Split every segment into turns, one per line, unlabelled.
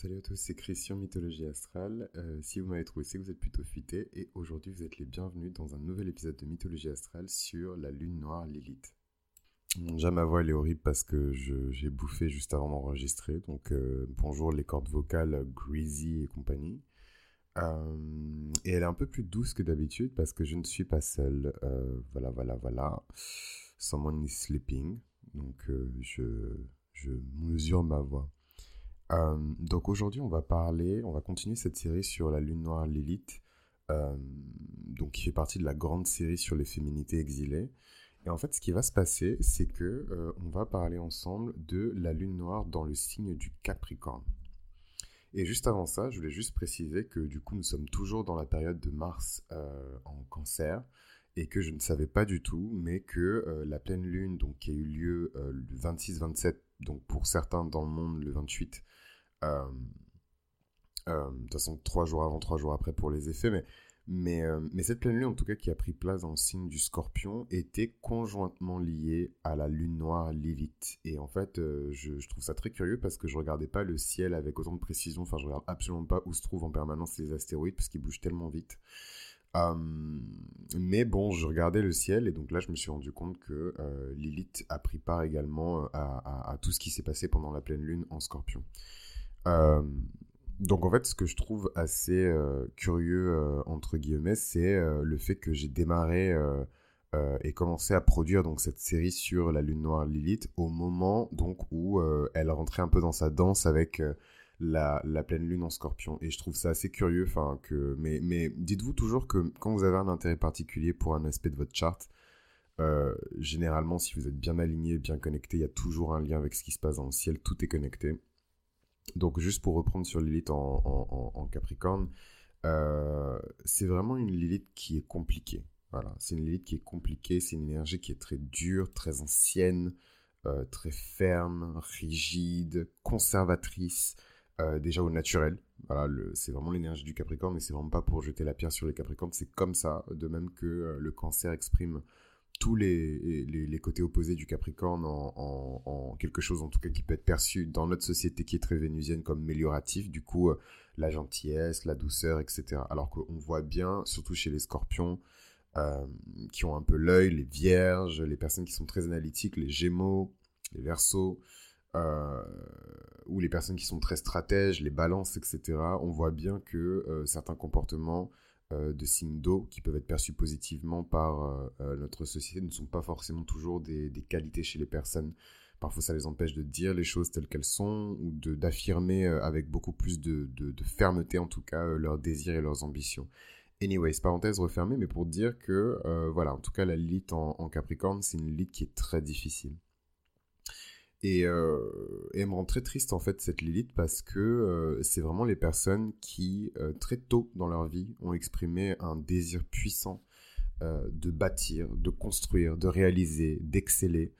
Salut à tous, c'est Christian Mythologie Astrale. Euh, si vous m'avez trouvé, c'est que vous êtes plutôt futé et aujourd'hui vous êtes les bienvenus dans un nouvel épisode de Mythologie Astrale sur la lune noire Lilith. déjà ma voix elle est horrible parce que j'ai bouffé juste avant d'enregistrer, donc euh, bonjour les cordes vocales Greasy et compagnie. Euh, et elle est un peu plus douce que d'habitude parce que je ne suis pas seul. voilà, voilà, voilà. Someone is sleeping, donc je mesure ma voix. Euh, donc aujourd'hui, on va parler, on va continuer cette série sur la lune noire Lilith, euh, donc qui fait partie de la grande série sur les féminités exilées. Et en fait, ce qui va se passer, c'est que euh, on va parler ensemble de la lune noire dans le signe du Capricorne. Et juste avant ça, je voulais juste préciser que du coup, nous sommes toujours dans la période de Mars en Cancer et que je ne savais pas du tout, mais que la pleine lune, donc qui a eu lieu le 26-27, donc pour certains dans le monde le 28, euh, euh, de toute façon, trois jours avant, trois jours après pour les effets, euh, mais, cette pleine lune, en tout cas, qui a pris place dans le signe du scorpion, était conjointement liée à la lune noire Lilith. Et en fait, je, trouve ça très curieux parce que je regardais pas le ciel avec autant de précision. Enfin, je regarde absolument pas où se trouvent en permanence les astéroïdes parce qu'ils bougent tellement vite. mais bon, je regardais le ciel et donc là, je me suis rendu compte que Lilith a pris part également à, tout ce qui s'est passé pendant la pleine lune en scorpion. Euh, donc en fait, ce que je trouve assez euh, curieux, euh, entre guillemets, c'est le fait que j'ai démarré et commencé à produire donc cette série sur la lune noire Lilith au moment donc où elle rentrait un peu dans sa danse avec la, pleine lune en scorpion. Et je trouve ça assez curieux. Que, mais dites-vous toujours que quand vous avez un intérêt particulier pour un aspect de votre charte, généralement, si vous êtes bien aligné, bien connecté, il y a toujours un lien avec ce qui se passe dans le ciel. Tout est connecté. Donc juste pour reprendre sur Lilith en, Capricorne, euh, c'est vraiment une Lilith qui est compliquée. Voilà, c'est une Lilith qui est compliquée, c'est une énergie qui est très dure, très ancienne, euh, très ferme, rigide, conservatrice, euh, déjà au naturel. Voilà, c'est vraiment l'énergie du Capricorne, mais c'est vraiment pas pour jeter la pierre sur les Capricornes, c'est comme ça, de même que le Cancer exprime tous les, les, côtés opposés du Capricorne en, quelque chose en tout cas qui peut être perçu dans notre société qui est très vénusienne comme amélioratif, du coup euh, la gentillesse, la douceur, etc. Alors qu'on voit bien, surtout chez les scorpions, euh, qui ont un peu l'œil, les vierges, les personnes qui sont très analytiques, les gémeaux, les versos, euh, ou les personnes qui sont très stratèges, les balances, etc. On voit bien que certains comportements de signes d'eau qui peuvent être perçus positivement par euh, euh, notre société ne sont pas forcément toujours des, qualités chez les personnes. Parfois, ça les empêche de dire les choses telles qu'elles sont ou d'affirmer avec beaucoup plus de, fermeté, en tout cas, leurs désirs et leurs ambitions. Anyways, parenthèse refermée, mais pour dire que, voilà, en tout cas, la Lilith en, en Capricorne, c'est une Lilith qui est très difficile. Et, euh, et, elle me rend très triste en fait cette Lilith parce que euh, c'est vraiment les personnes qui euh, très tôt dans leur vie ont exprimé un désir puissant de bâtir, de construire, de réaliser, d'exceller,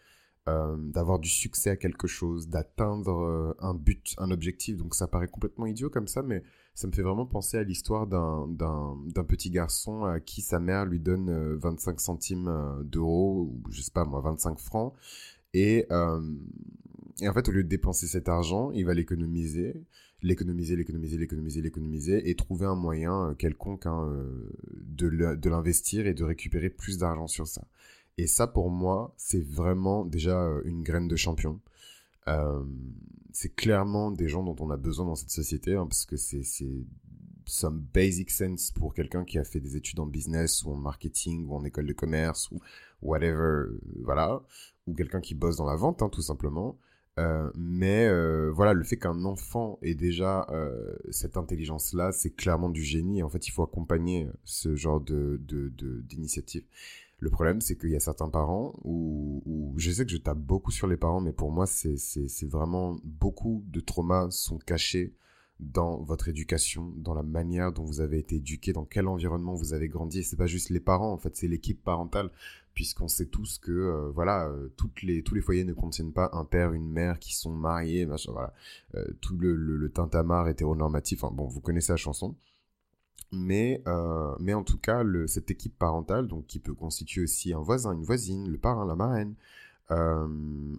d'avoir du succès à quelque chose, d'atteindre un but, un objectif. Donc ça paraît complètement idiot comme ça, mais ça me fait vraiment penser à l'histoire d'un petit garçon à qui sa mère lui donne 25 centimes d'euros, ou je sais pas moi, 25 francs et, euh, en fait, au lieu de dépenser cet argent, il va l'économiser, l'économiser, l'économiser, l'économiser, l'économiser, et trouver un moyen euh, quelconque hein, euh, de l'investir et de récupérer plus d'argent sur ça. Et ça, pour moi, c'est vraiment déjà une graine de champion. Euh, c'est clairement des gens dont on a besoin dans cette société, hein, parce que c'est some basic sense pour quelqu'un qui a fait des études en business ou en marketing ou en école de commerce ou whatever, voilà, ou quelqu'un qui bosse dans la vente, hein, tout simplement. Euh, mais euh, voilà, le fait qu'un enfant ait déjà euh, cette intelligence-là, c'est clairement du génie. En fait, il faut accompagner ce genre de, d'initiative. Le problème, c'est qu'il y a certains parents où, où, je sais que je tape beaucoup sur les parents, mais pour moi, c'est, vraiment beaucoup de traumas sont cachés dans votre éducation, dans la manière dont vous avez été éduqué, dans quel environnement vous avez grandi. C'est pas juste les parents, en fait, c'est l'équipe parentale, puisqu'on sait tous que euh, voilà, euh, toutes les tous les foyers ne contiennent pas un père, une mère qui sont mariés, voilà, euh, tout le, le, le tintamarre hétéronormatif. Bon, vous connaissez la chanson. Mais, mais en tout cas, le, cette équipe parentale, donc qui peut constituer aussi un voisin, une voisine, le parrain, la marraine, un,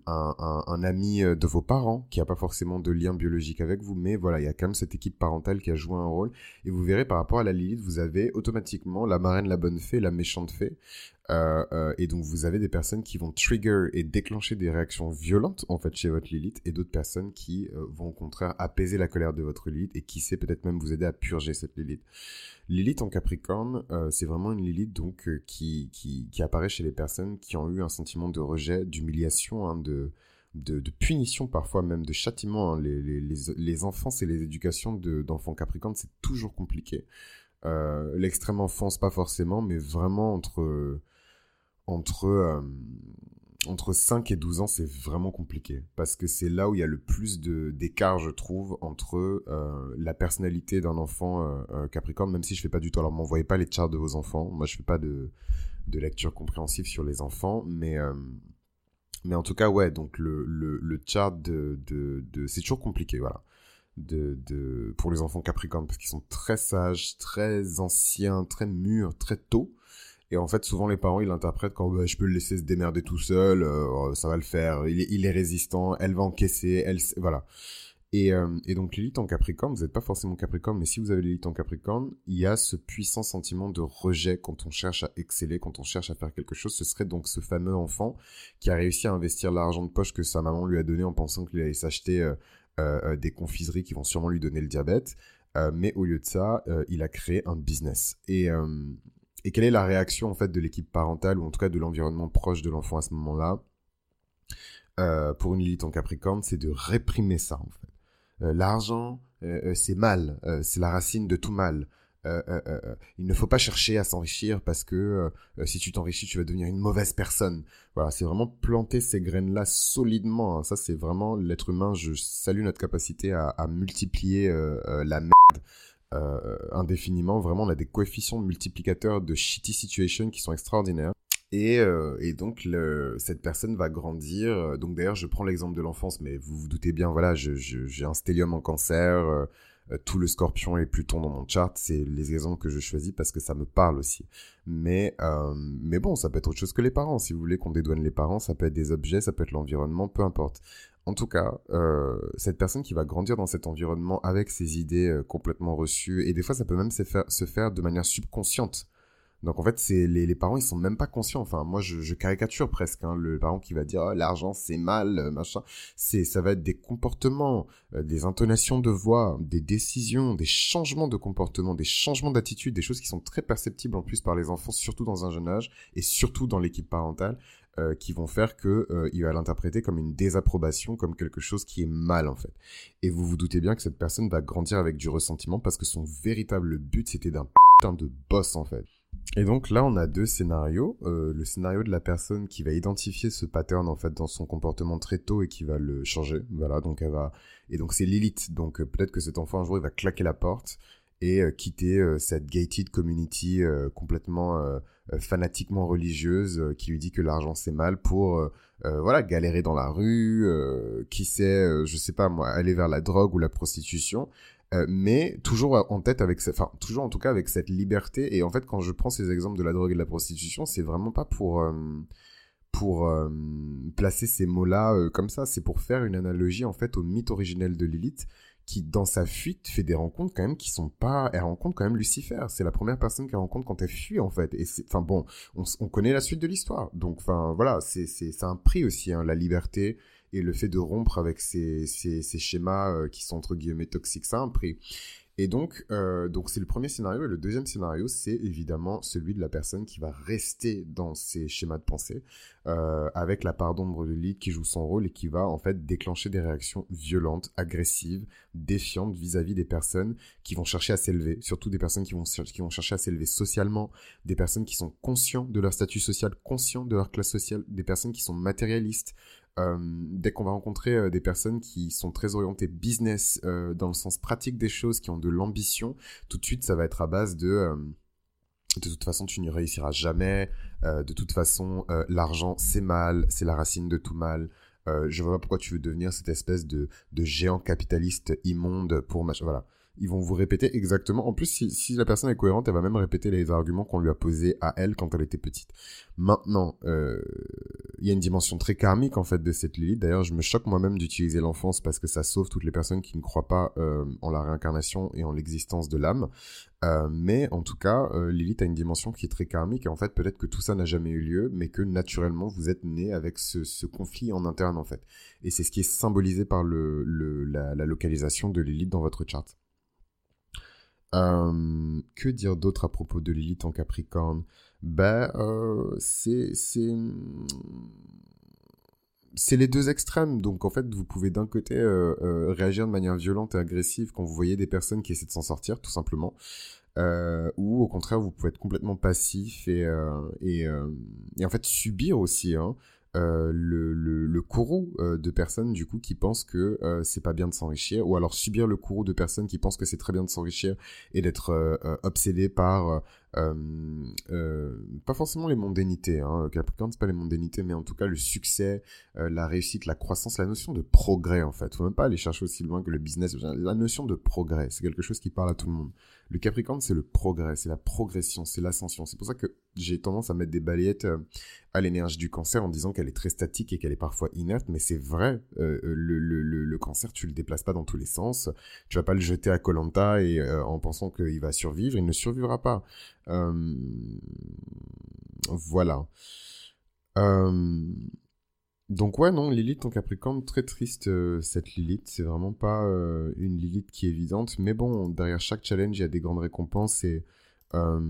un, ami de vos parents qui n'a pas forcément de lien biologique avec vous, mais voilà, il y a quand même cette équipe parentale qui a joué un rôle. Et vous verrez par rapport à la Lilith, vous avez automatiquement la marraine, la bonne fée, la méchante fée. Euh, euh, et donc vous avez des personnes qui vont trigger et déclencher des réactions violentes en fait chez votre Lilith, et d'autres personnes qui vont au contraire apaiser la colère de votre Lilith et qui sait peut-être même vous aider à purger cette Lilith. Lilith en Capricorne, euh, c'est vraiment une Lilith donc euh, qui, qui, qui, apparaît chez les personnes qui ont eu un sentiment de rejet, d'humiliation, hein, de, de, punition parfois même, de châtiment. Hein. Les, les, les, les, enfances et les éducations d'enfants Capricornes, c'est toujours compliqué. Euh, L'extrême enfance, pas forcément, mais vraiment entre... entre euh, entre 5 et 12 ans, c'est vraiment compliqué. Parce que c'est là où il y a le plus d'écart, je trouve, entre euh, la personnalité d'un enfant euh, Capricorne, même si je fais pas du tout. Alors, m'envoyez pas les charts de vos enfants. Moi, je fais pas de, de lecture compréhensive sur les enfants. Mais, mais en tout cas, ouais, donc le, le, le chart de. de, c'est toujours compliqué, voilà. De, de, pour les enfants Capricorne, parce qu'ils sont très sages, très anciens, très mûrs, très tôt. Et en fait, souvent les parents, ils l'interprètent quand bah, je peux le laisser se démerder tout seul, euh, ça va le faire, il est, résistant, elle va encaisser, elle, voilà. Et, euh, et donc l'élite en Capricorne, vous n'êtes pas forcément Capricorne, mais si vous avez l'élite en Capricorne, il y a ce puissant sentiment de rejet quand on cherche à exceller, quand on cherche à faire quelque chose. Ce serait donc ce fameux enfant qui a réussi à investir l'argent de poche que sa maman lui a donné en pensant qu'il allait s'acheter euh, euh, des confiseries qui vont sûrement lui donner le diabète. Euh, mais au lieu de ça, il a créé un business. Et, et quelle est la réaction en fait de l'équipe parentale ou en tout cas de l'environnement proche de l'enfant à ce moment-là euh, Pour une Lilith en Capricorne, c'est de réprimer ça. Euh, L'argent, euh, c'est mal, c'est la racine de tout mal. il ne faut pas chercher à s'enrichir parce que si tu t'enrichis, tu vas devenir une mauvaise personne. Voilà, c'est vraiment planter ces graines-là solidement. Hein. Ça, c'est vraiment l'être humain. Je salue notre capacité à, à multiplier la merde euh, indéfiniment. Vraiment, on a des coefficients multiplicateurs de shitty situation qui sont extraordinaires. Et, euh, et donc, cette personne va grandir. Donc, d'ailleurs, je prends l'exemple de l'enfance, mais vous vous doutez bien, voilà, j'ai un stellium en cancer, euh, tout le scorpion et Pluton dans mon chart. C'est les exemples que je choisis parce que ça me parle aussi. Mais, euh, mais bon, ça peut être autre chose que les parents. Si vous voulez qu'on dédouane les parents, ça peut être des objets, ça peut être l'environnement, peu importe. En tout cas, euh, cette personne qui va grandir dans cet environnement avec ses idées euh, complètement reçues, et des fois ça peut même se faire, se faire de manière subconsciente. Donc en fait, c'est les, parents, ils sont même pas conscients. Enfin, moi, je, caricature presque hein, le parent qui va dire oh, l'argent c'est mal, euh, machin. C'est, ça va être des comportements, euh, des intonations de voix, des décisions, des changements de comportement, des changements d'attitude, des choses qui sont très perceptibles en plus par les enfants, surtout dans un jeune âge et surtout dans l'équipe parentale. Euh, qui vont faire que il va l'interpréter comme une désapprobation, comme quelque chose qui est mal en fait. Et vous vous doutez bien que cette personne va grandir avec du ressentiment parce que son véritable but c'était d'un putain de boss en fait. Et donc là, on a deux scénarios. Euh, le scénario de la personne qui va identifier ce pattern en fait dans son comportement très tôt et qui va le changer. Voilà, donc elle va et donc c'est Lilith. Donc peut-être que cet enfant un jour il va claquer la porte et quitter cette gated community complètement euh, fanatiquement religieuse euh, qui lui dit que l'argent c'est mal pour euh, voilà galérer dans la rue, qui sait, je sais pas moi, aller vers la drogue ou la prostitution. Mais toujours en tête avec, enfin toujours en tout cas avec cette liberté. Et en fait, quand je prends ces exemples de la drogue et de la prostitution, c'est vraiment pas pour pour placer ces mots-là comme ça. C'est pour faire une analogie en fait au mythe originel de Lilith, qui dans sa fuite fait des rencontres quand même qui sont pas elle rencontre quand même Lucifer c'est la première personne qu'elle rencontre quand elle fuit en fait et enfin bon on, connaît la suite de l'histoire donc enfin voilà c'est c'est un prix aussi hein, la liberté et le fait de rompre avec ces ces, schémas euh, qui sont entre guillemets toxiques ça a un prix et donc, euh, donc c'est le premier scénario. Et le deuxième scénario, c'est évidemment celui de la personne qui va rester dans ses schémas de pensée, euh, avec la part d'ombre de lit qui joue son rôle et qui va en fait déclencher des réactions violentes, agressives, défiantes vis-à-vis des personnes qui vont chercher à s'élever, surtout des personnes qui vont, qui vont chercher à s'élever socialement, des personnes qui sont conscients de leur statut social, conscients de leur classe sociale, des personnes qui sont matérialistes, euh, dès qu'on va rencontrer euh, des personnes qui sont très orientées business euh, dans le sens pratique des choses, qui ont de l'ambition, tout de suite ça va être à base de de toute façon tu n'y réussiras jamais, de toute façon l'argent c'est mal, c'est la racine de tout mal. je vois pas pourquoi tu veux devenir cette espèce de, de géant capitaliste immonde pour machin. Voilà ils vont vous répéter exactement. En plus, si, la personne est cohérente, elle va même répéter les arguments qu'on lui a posés à elle quand elle était petite. Maintenant, euh, il y a une dimension très karmique en fait de cette Lilith. D'ailleurs, je me choque moi-même d'utiliser l'enfance parce que ça sauve toutes les personnes qui ne croient pas euh, en la réincarnation et en l'existence de l'âme. Euh, mais en tout cas, Lilith a une dimension qui est très karmique et en fait, peut-être que tout ça n'a jamais eu lieu, mais que naturellement, vous êtes né avec ce, conflit en interne en fait. Et c'est ce qui est symbolisé par la localisation de Lilith dans votre charte. Euh, que dire d'autre à propos de Lilith en Capricorne? Ben, euh, c'est c'est les deux extrêmes. Donc en fait, vous pouvez d'un côté euh, euh, réagir de manière violente et agressive quand vous voyez des personnes qui essaient de s'en sortir, tout simplement. Ou au contraire, vous pouvez être complètement passif et, et, et en fait subir aussi. Hein, euh, le, le, courroux euh, de personnes du coup qui pensent que euh, c'est pas bien de s'enrichir ou alors subir le courroux de personnes qui pensent que c'est très bien de s'enrichir et d'être obsédé par pas forcément les mondanités hein. Capricorne c'est pas les mondanités mais en tout cas le succès la réussite la croissance la notion de progrès en fait faut même pas aller chercher aussi loin que le business la notion de progrès c'est quelque chose qui parle à tout le monde le Capricorne, c'est le progrès, c'est la progression, c'est l'ascension. C'est pour ça que j'ai tendance à mettre des balayettes euh, à l'énergie du cancer en disant qu'elle est très statique et qu'elle est parfois inerte, mais c'est vrai. Euh, euh, le, cancer, tu le déplaces pas dans tous les sens. Tu vas pas le jeter à Colanta et en pensant qu'il va survivre, il ne survivra pas. Voilà. Donc ouais, non, Lilith en Capricorne, très triste euh, cette Lilith. C'est vraiment pas euh, une Lilith qui est évidente. Mais bon, derrière chaque challenge, il y a des grandes récompenses et euh,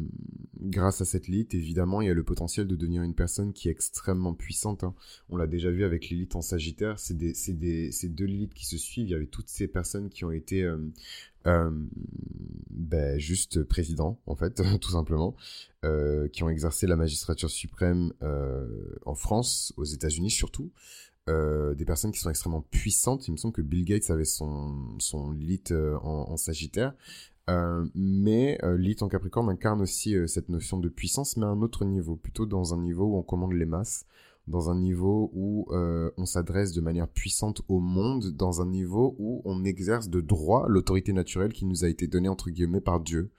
grâce à cette Lilith, évidemment, il y a le potentiel de devenir une personne qui est extrêmement puissante. Hein. On l'a déjà vu avec Lilith en Sagittaire. C'est des, des, deux Lilith qui se suivent. Il y avait toutes ces personnes qui ont été euh, ben, juste président, en fait, tout simplement, euh, qui ont exercé la magistrature suprême euh, en France, aux États-Unis surtout. Euh, des personnes qui sont extrêmement puissantes. Il me semble que Bill Gates avait son, son en, Sagittaire. Mais lit en Capricorne incarne aussi cette notion de puissance, mais à un autre niveau, plutôt dans un niveau où on commande les masses, dans un niveau où euh, on s'adresse de manière puissante au monde, dans un niveau où on exerce de droit l'autorité naturelle qui nous a été donnée entre guillemets par Dieu.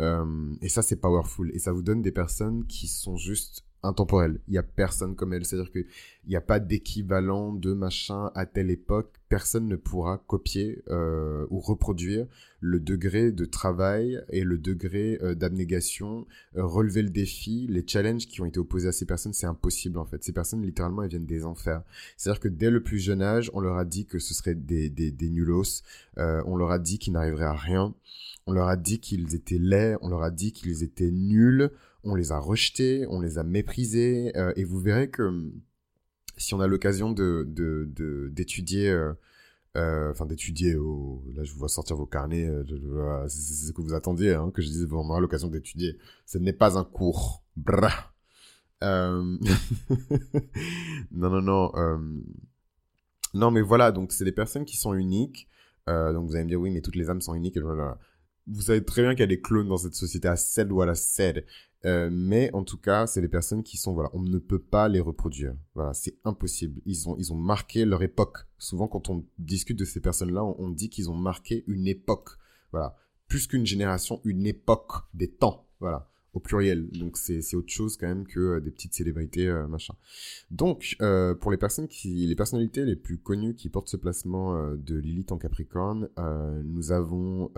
Euh, et ça, c'est powerful. Et ça vous donne des personnes qui sont juste intemporelles. Il y a personne comme elles. C'est-à-dire qu'il n'y a pas d'équivalent de machin à telle époque. Personne ne pourra copier euh, ou reproduire le degré de travail et le degré euh, d'abnégation, euh, relever le défi, les challenges qui ont été opposés à ces personnes, c'est impossible en fait. Ces personnes, littéralement, elles viennent des enfers. C'est-à-dire que dès le plus jeune âge, on leur a dit que ce serait des, des, des nulos, on leur a dit qu'ils n'arriveraient à rien, on leur a dit qu'ils étaient laids, on leur a dit qu'ils étaient nuls, on les a rejetés, on les a méprisés, euh, et vous verrez que hum, si on a l'occasion de, d'étudier, euh, euh, enfin d'étudier, là je vous vois sortir vos carnets, c'est ce que vous attendiez, hein, que je disais, on aura l'occasion d'étudier. Ce n'est pas un cours. Bra. non, non, non. Non, mais voilà, donc c'est des personnes qui sont uniques. donc vous allez me dire, oui, mais toutes les âmes sont uniques. Et voilà vous savez très bien qu'il y a des clones dans cette société à celle ou à la cède. Euh, mais en tout cas, c'est des personnes qui sont, voilà, on ne peut pas les reproduire. Voilà, c'est impossible. Ils ont, ils ont marqué leur époque. Souvent, quand on discute de ces personnes-là, on, dit qu'ils ont marqué une époque. Voilà. Plus qu'une génération, une époque, des temps. Voilà. Au pluriel. Donc, c'est, autre chose quand même que euh, des petites célébrités, euh, machin. Donc, pour les personnes qui, les personnalités les plus connues qui portent ce placement de Lilith en Capricorne, nous avons,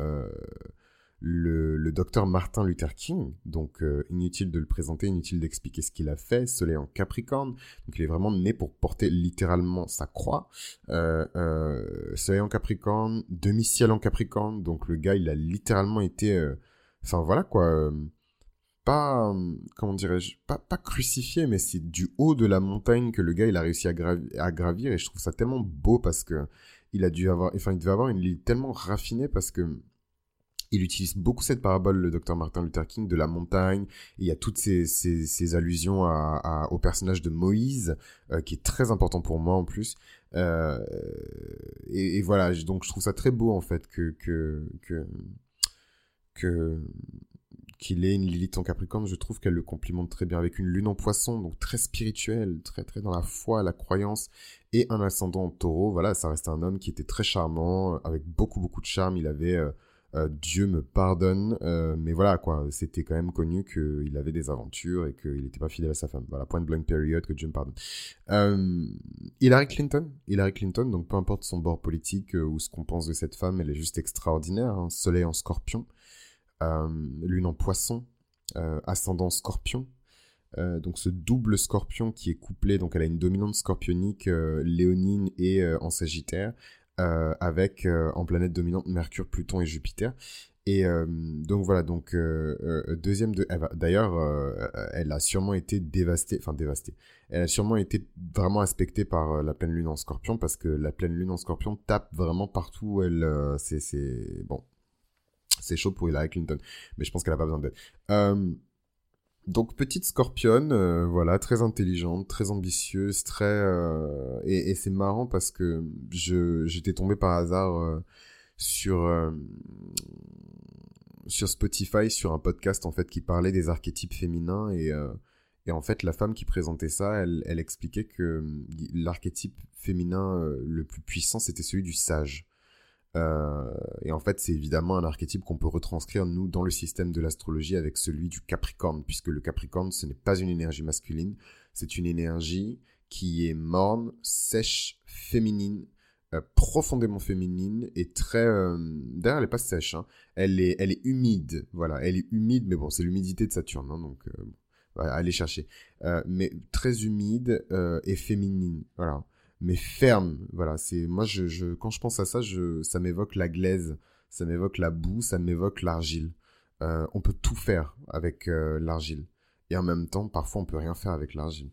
le, docteur Martin Luther King, donc euh, inutile de le présenter, inutile d'expliquer ce qu'il a fait, Soleil en Capricorne, donc il est vraiment né pour porter littéralement sa croix, euh, euh, Soleil en Capricorne, demi-ciel en Capricorne, donc le gars il a littéralement été, enfin voilà quoi, pas, comment dirais-je, pas, pas crucifié, mais c'est du haut de la montagne que le gars il a réussi à, à gravir, et je trouve ça tellement beau parce que il a dû avoir, enfin il devait avoir une ligne tellement raffinée parce que il utilise beaucoup cette parabole, le docteur Martin Luther King, de la montagne. il y a toutes ces, ces, allusions à, au personnage de Moïse, euh, qui est très important pour moi en plus. Euh, et, voilà, donc je trouve ça très beau en fait que que que qu'il ait une Lilith en Capricorne. Je trouve qu'elle le complimente très bien avec une lune en Poisson, donc très spirituelle, très très dans la foi, la croyance, et un ascendant en Taureau. Voilà, ça reste un homme qui était très charmant, avec beaucoup beaucoup de charme. Il avait euh, euh, Dieu me pardonne, euh, mais voilà quoi, c'était quand même connu qu'il avait des aventures et qu'il n'était pas fidèle à sa femme. Voilà, point blank period, que Dieu me pardonne. Euh, Hillary Clinton, Hillary Clinton, donc peu importe son bord politique ou ce qu'on pense de cette femme, elle est juste extraordinaire. Hein. Soleil en scorpion, lune en poisson, ascendant scorpion. donc ce double scorpion qui est couplé, donc elle a une dominante scorpionique léonine et en sagittaire, euh, avec euh, en planète dominante Mercure, Pluton et Jupiter. Et euh, donc voilà, donc deuxième de, d'ailleurs, elle a sûrement été dévastée, enfin dévastée. Elle a sûrement été vraiment aspectée par la pleine lune en Scorpion parce que la pleine lune en Scorpion tape vraiment partout où elle, c'est, bon, c'est chaud pour Hillary Clinton, mais je pense qu'elle a pas besoin d'aide. Donc petite scorpionne, euh, voilà, très intelligente, très ambitieuse, très euh, et, c'est marrant parce que je j'étais tombé par hasard euh, sur sur Spotify sur un podcast en fait qui parlait des archétypes féminins et et en fait la femme qui présentait ça, elle elle expliquait que l'archétype féminin le plus puissant c'était celui du sage. Euh, et en fait, c'est évidemment un archétype qu'on peut retranscrire, nous, dans le système de l'astrologie avec celui du Capricorne, puisque le Capricorne, ce n'est pas une énergie masculine, c'est une énergie qui est morne, sèche, féminine, euh, profondément féminine et très... Euh, d'ailleurs, elle n'est pas sèche, hein. elle, est, elle est humide, voilà, elle est humide, mais bon, c'est l'humidité de Saturne, hein, donc allez chercher. mais très humide et féminine, voilà mais ferme. Voilà, c'est moi je, quand je pense à ça, ça m'évoque la glaise, ça m'évoque la boue, ça m'évoque l'argile. Euh, on peut tout faire avec euh, l'argile et en même temps, parfois on peut rien faire avec l'argile.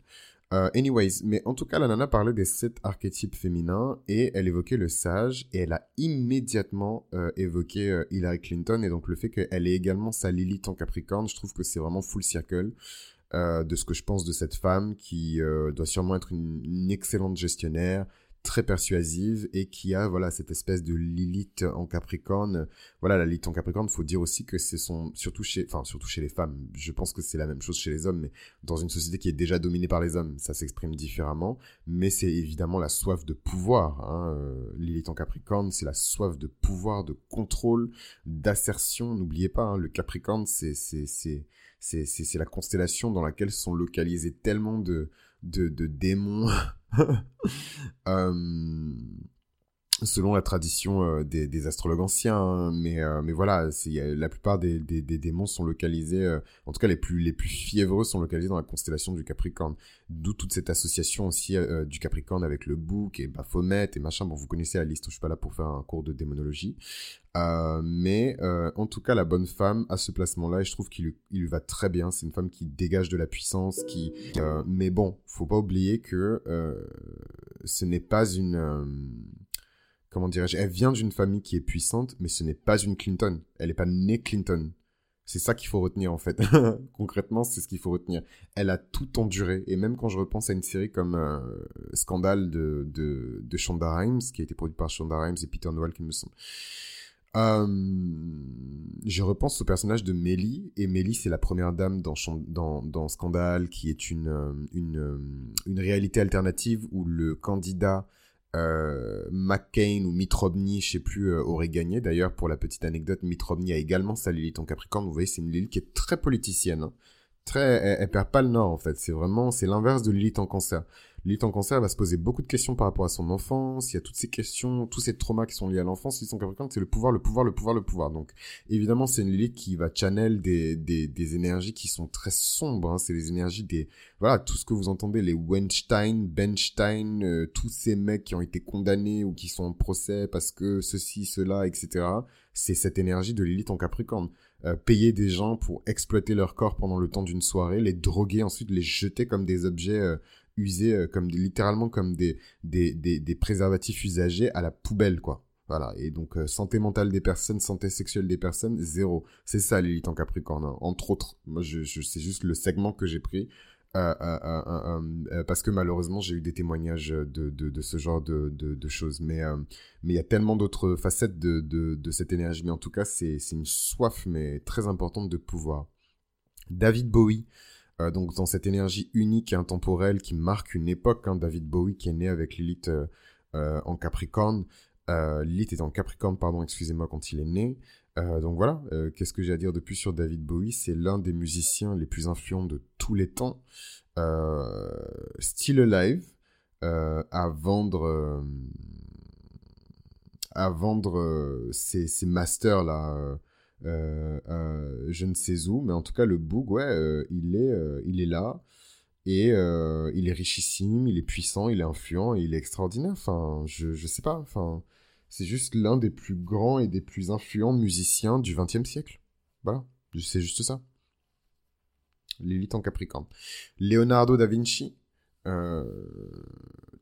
Euh, anyways, mais en tout cas, la nana parlait des sept archétypes féminins et elle évoquait le sage et elle a immédiatement évoqué Hillary Clinton et donc le fait qu'elle ait également sa Lilith en Capricorne, je trouve que c'est vraiment full circle. Euh, de ce que je pense de cette femme qui euh, doit sûrement être une, excellente gestionnaire, très persuasive et qui a voilà cette espèce de Lilith en Capricorne. Voilà la Lilith en Capricorne, faut dire aussi que c'est son surtout chez enfin surtout chez les femmes. Je pense que c'est la même chose chez les hommes mais dans une société qui est déjà dominée par les hommes, ça s'exprime différemment, mais c'est évidemment la soif de pouvoir hein. Euh, Lilith en Capricorne, c'est la soif de pouvoir, de contrôle, d'assertion. N'oubliez pas hein, le Capricorne, c'est c'est c'est c'est la constellation dans laquelle sont localisés tellement de, démons. euh, selon la tradition euh, des, des, astrologues anciens. Hein, mais, euh, mais voilà, la plupart des, des, des, démons sont localisés, euh, en tout cas les plus, les plus fiévreux sont localisés dans la constellation du Capricorne. D'où toute cette association aussi du Capricorne avec le bouc et Baphomet et machin. Bon, vous connaissez la liste, je suis pas là pour faire un cours de démonologie. mais en tout cas, la bonne femme a ce placement-là et je trouve qu'il lui, va très bien. C'est une femme qui dégage de la puissance, qui. mais bon, faut pas oublier que ce n'est pas une comment dirais-je, elle vient d'une famille qui est puissante, mais ce n'est pas une Clinton. Elle n'est pas née Clinton. C'est ça qu'il faut retenir en fait. Concrètement, c'est ce qu'il faut retenir. Elle a tout enduré. Et même quand je repense à une série comme euh, Scandale de, de, Shonda Rhimes, qui a été produite par Shonda Rhimes et Peter Noel, qui me semble. Euh, je repense au personnage de Melly, et Melly c'est la première dame dans, dans, Scandale, qui est une, euh, une, une réalité alternative où le candidat euh, McCain ou Mitt Romney, je sais plus, euh, aurait gagné. D'ailleurs, pour la petite anecdote, Mitt Romney a également sa Lilith en Capricorne. Vous voyez, c'est une Lilith qui est très politicienne. Hein. Très, elle, perd pas le nord en fait. C'est vraiment, c'est l'inverse de Lilith en Cancer. Lilith en cancer va se poser beaucoup de questions par rapport à son enfance. Il y a toutes ces questions, tous ces traumas qui sont liés à l'enfance. Lilith en Capricorne, c'est le pouvoir, le pouvoir, le pouvoir, le pouvoir. Donc, évidemment, c'est une Lilith qui va channel des, des, des énergies qui sont très sombres. Hein. C'est les énergies des, voilà, tout ce que vous entendez, les Weinstein, Benstein, euh, tous ces mecs qui ont été condamnés ou qui sont en procès parce que ceci, cela, etc. C'est cette énergie de Lilith en Capricorne. Euh, payer des gens pour exploiter leur corps pendant le temps d'une soirée, les droguer, ensuite les jeter comme des objets euh, usés, euh, comme littéralement comme des, des, des, préservatifs usagés à la poubelle, quoi. Voilà. Et donc, euh, santé mentale des personnes, santé sexuelle des personnes, zéro. C'est ça l'élite en Capricorne, hein. entre autres. Moi, je, je c'est juste le segment que j'ai pris. Euh, parce que malheureusement j'ai eu des témoignages de, de, ce genre de, de, choses mais mais il y a tellement d'autres facettes de cette énergie mais en tout cas c'est une soif mais très importante de pouvoir David Bowie euh, donc dans cette énergie unique et intemporelle qui marque une époque, hein, David Bowie qui est né avec Lilith euh, euh, en Capricorne, Euh, Lilith est en Capricorne, pardon, excusez-moi, quand il est né. Euh, donc voilà, euh, qu'est-ce que j'ai à dire de plus sur David Bowie? C'est l'un des musiciens les plus influents de tous les temps. still alive, à vendre, à vendre ses, masters là. Je ne sais où, mais en tout cas le boug, ouais, il est, il est là. Et euh, il est richissime, il est puissant, il est influent il est extraordinaire. Enfin, je, je sais pas. Enfin, c'est juste l'un des plus grands et des plus influents musiciens du XXe siècle. Voilà, c'est juste ça. L'élite en Capricorne. Leonardo da Vinci, euh,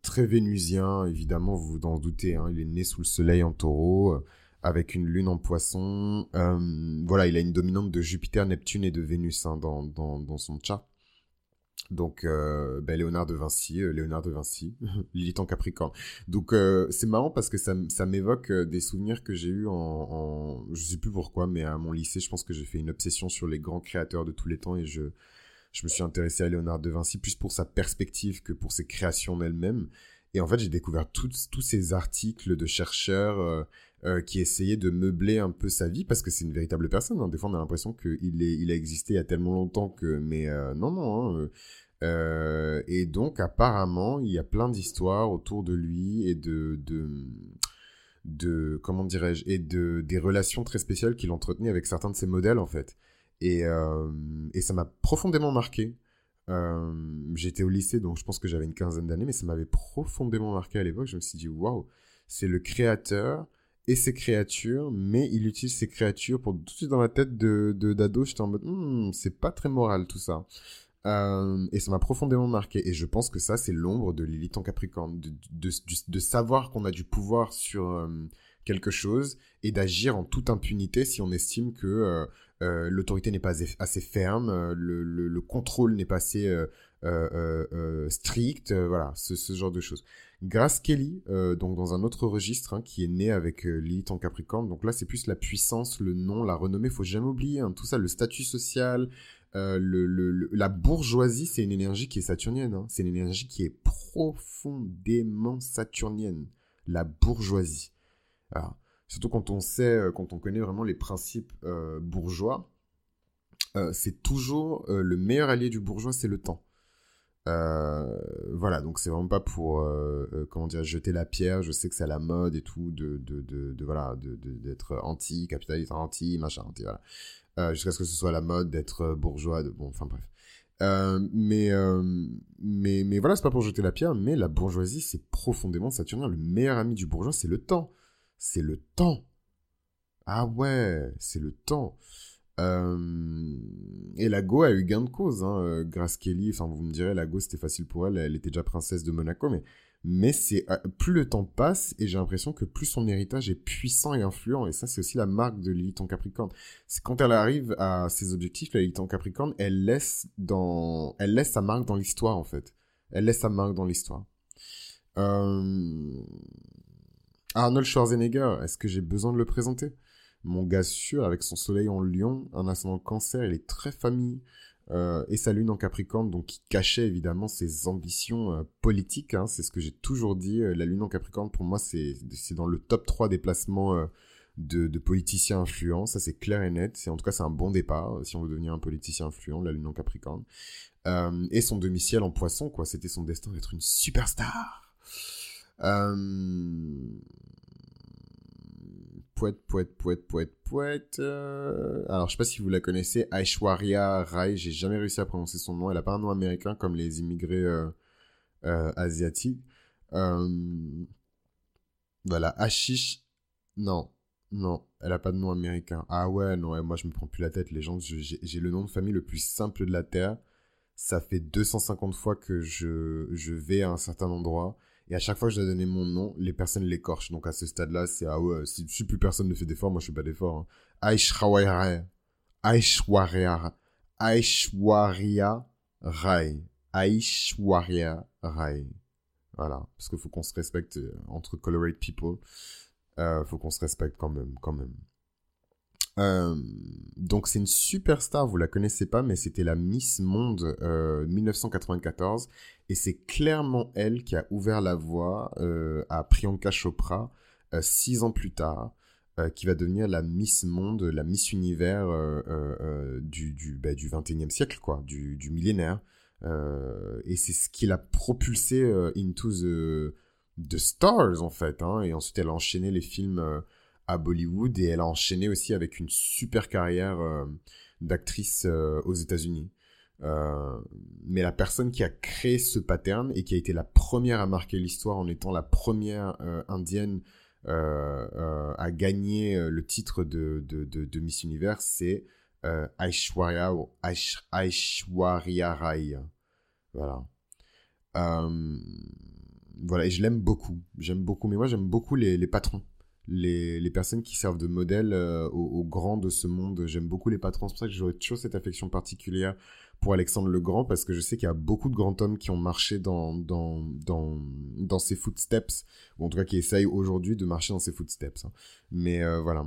très vénusien, évidemment, vous vous en doutez. Hein, il est né sous le soleil en taureau, euh, avec une lune en poisson. voilà, il a une dominante de Jupiter, Neptune et de Vénus hein, dans, dans, dans son chart. Donc, euh, ben, Léonard de Vinci, euh, Léonard de Vinci, Lilith en Capricorne. Donc, euh, c'est marrant parce que ça, ça m'évoque euh, des souvenirs que j'ai eu en, en, je sais plus pourquoi, mais à mon lycée, je pense que j'ai fait une obsession sur les grands créateurs de tous les temps et je, je me suis intéressé à Léonard de Vinci plus pour sa perspective que pour ses créations en elles-mêmes. Et en fait, j'ai découvert tous ces articles de chercheurs euh, euh, qui essayaient de meubler un peu sa vie parce que c'est une véritable personne. Hein. Des fois, on a l'impression qu'il il a existé il y a tellement longtemps que, mais euh, non, non. Hein, euh, et donc, apparemment, il y a plein d'histoires autour de lui et de, de, de comment dirais-je, et de des relations très spéciales qu'il entretenait avec certains de ses modèles en fait. Et, et ça m'a profondément marqué. J'étais au lycée, donc je pense que j'avais une quinzaine d'années, mais ça m'avait profondément marqué à l'époque. Je me suis dit, waouh, c'est le créateur et ses créatures, mais il utilise ses créatures pour tout de suite dans la tête de d'ado. J'étais en mode, hmm, c'est pas très moral tout ça. Euh, et ça m'a profondément marqué. Et je pense que ça, c'est l'ombre de Lilith en Capricorne, de, de, de, savoir qu'on a du pouvoir sur euh, quelque chose et d'agir en toute impunité si on estime que euh, l'autorité n'est pas assez ferme, le, le, le contrôle n'est pas assez strict, voilà, ce, ce, genre de choses. Grace Kelly, donc dans un autre registre, hein, qui est né avec Lilith en Capricorne, donc là c'est plus la puissance, le nom, la renommée, faut jamais oublier, hein, tout ça, le statut social, le, la bourgeoisie, c'est une énergie qui est saturnienne, hein, c'est une énergie qui est profondément saturnienne, la bourgeoisie. Surtout quand on sait, euh, quand on connaît vraiment les principes euh, bourgeois, euh, c'est toujours le meilleur allié du bourgeois, c'est le temps. Voilà, donc c'est vraiment pas pour comment dire jeter la pierre. Je sais que c'est à la mode et tout de, de, de voilà d'être anti capitaliste, anti machin, anti voilà. jusqu'à ce que ce soit la mode d'être bourgeois. De, bon, enfin bref. mais, mais, mais voilà, c'est pas pour jeter la pierre, mais la bourgeoisie, c'est profondément saturnien. Le meilleur ami du bourgeois, c'est le temps c'est le temps. Ah ouais, c'est le temps. Euh, et la Go a eu gain de cause. Hein. Euh, Grace Kelly, enfin vous me direz, la Go c'était facile pour elle, elle était déjà princesse de Monaco, mais, mais c'est euh, plus le temps passe et j'ai l'impression que plus son héritage est puissant et influent. Et ça c'est aussi la marque de Lilith en Capricorne. C'est quand elle arrive à ses objectifs, la Lilith en Capricorne, elle laisse dans, elle laisse sa marque dans l'histoire en fait. Elle laisse sa marque dans l'histoire. Euh... Arnold Schwarzenegger, est-ce que j'ai besoin de le présenter? Mon gars sûr, avec son soleil en lion, un ascendant cancer, il est très famille. Euh, et sa lune en Capricorne, donc qui cachait évidemment ses ambitions euh, politiques. Hein, c'est ce que j'ai toujours dit. Euh, la lune en Capricorne, pour moi, c'est dans le top 3 des placements de, politiciens influents. Ça, c'est clair et net. En tout cas, c'est un bon départ si on veut devenir un politicien influent, la lune en Capricorne. et son demi-ciel en poisson, quoi. C'était son destin d'être une superstar. Poète, poète, poète, poète, poète. Euh, alors, je sais pas si vous la connaissez, Aishwarya Rai. J'ai jamais réussi à prononcer son nom. Elle a pas un nom américain comme les immigrés euh, euh, asiatiques. Voilà, Ashish. Non, non, elle a pas de nom américain. Ah ouais, non, moi je me prends plus la tête. Les gens, j'ai le nom de famille le plus simple de la terre. Ça fait 250 fois que je vais à un certain endroit et à chaque fois que je dois donner mon nom, les personnes l'écorchent. Donc à ce stade-là, c'est ah ouais, si, plus personne ne fait d'efforts, moi je fais pas d'efforts. Hein. Aishwarya, Aishwarya, Aishwarya Rai, Aishwarya Rai. Voilà, parce qu'il faut qu'on se respecte euh, entre colorate people. Euh, faut qu'on se respecte quand même, quand même. Euh, donc c'est une superstar, vous la connaissez pas, mais c'était la Miss Monde euh, 1994 et c'est clairement elle qui a ouvert la voie euh, à Priyanka Chopra six ans plus tard, qui va devenir la Miss Monde, la Miss Univers du, du, bah, du 21e siècle, quoi, du, du millénaire. et c'est ce qui l'a propulsé into the, the, stars, en fait. Hein. Et ensuite, elle a enchaîné les films à Bollywood et elle a enchaîné aussi avec une super carrière d'actrice aux États-Unis. Euh, mais la personne qui a créé ce pattern et qui a été la première à marquer l'histoire en étant la première euh, indienne euh, à gagner le titre de, Miss Univers, c'est Aishwarya, Aishwarya Rai. Voilà. voilà, et je l'aime beaucoup. J'aime beaucoup, mais moi j'aime beaucoup les patrons les, les, personnes qui servent de modèle aux, grands de ce monde. J'aime beaucoup les patrons. C'est pour ça que j'aurais toujours cette affection particulière pour Alexandre le Grand parce que je sais qu'il y a beaucoup de grands hommes qui ont marché dans, dans, dans, dans ses footsteps, ou en tout cas qui essayent aujourd'hui de marcher dans ses footsteps. Hein. Mais euh, voilà.